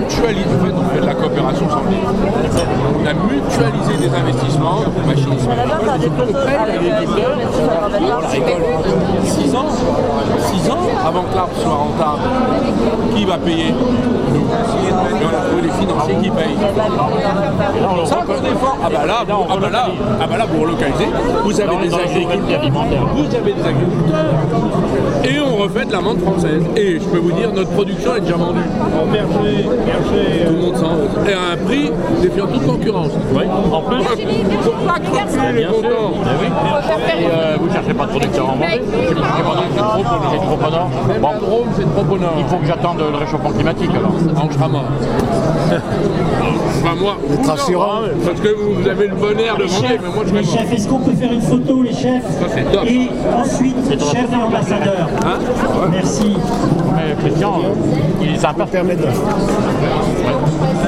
mutualisé, en fait, on fait de la coopération sans le On a mutualisé des investissements, des Auprès de avec les l'agriculteur, ça va bien. 6 ans, 6 ans avant que l'arbre soit rentable. Qui va payer? Nous. Et on a trouvé les financiers qui payent. Ça, qu'on défend. Ah bah là, vous- ah bah là, ah bah là, vous relocalisez, vous avez des agriculteurs, vous avez des agriculteurs, et on refait de la menthe française. Et je peux vous dire, notre production est déjà vendue. Tout le monde s'en Et à un prix défiant toute concurrence. En plus, euh, vous cherchez pas de producteur en. C'est trop, c'est trop au nord. Même Bon, la Drôme, c'est trop au nord. il faut que j'attende le réchauffement climatique alors. Mort. Enfin, moi, vous, rassurant. non, Parce que vous, vous avez le bon air de Les monter, chefs, mais moi, je les chefs, est-ce qu'on peut faire une photo, les chefs Ça, c'est top. Et ensuite, chef et ambassadeur. Hein Merci. Mais Christian, euh, il est sympa. Permettre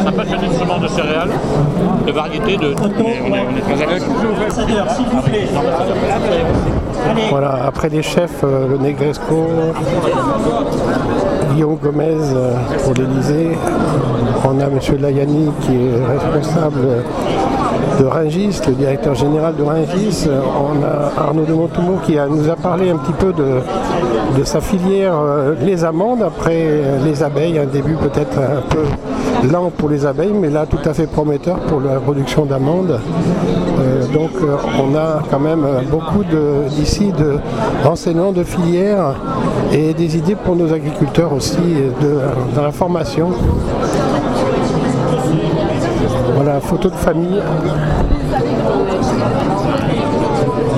Sympa de faire des instruments de céréales, de variétés, de. Photo, on est, on est, on est très à l'aise. Ambassadeur, s'il vous plaît. Voilà, après les chefs, euh, le Negresco, Guillaume Gomez euh, pour l'Elysée, on a M. Layani qui est responsable de Ringis, le directeur général de Ringis, on a Arnaud de Montoumo qui nous a parlé un petit peu de, sa filière, euh, les amandes, après les abeilles, un début peut-être un peu lent pour les abeilles, mais là tout à fait prometteur pour la production d'amandes. Euh, donc euh, on a quand même euh, beaucoup de- d'ici de renseignements de filières et des idées pour nos agriculteurs aussi de, dans la formation. Voilà, photo de famille.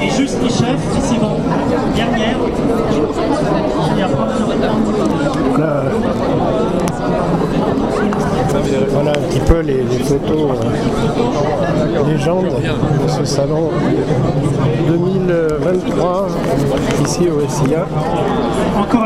et juste les chefs, c'est bon. Dernière. Allez, après, on Voilà, Voilà un petit photos euh, légendes de ce salon 2023 ici au SIA.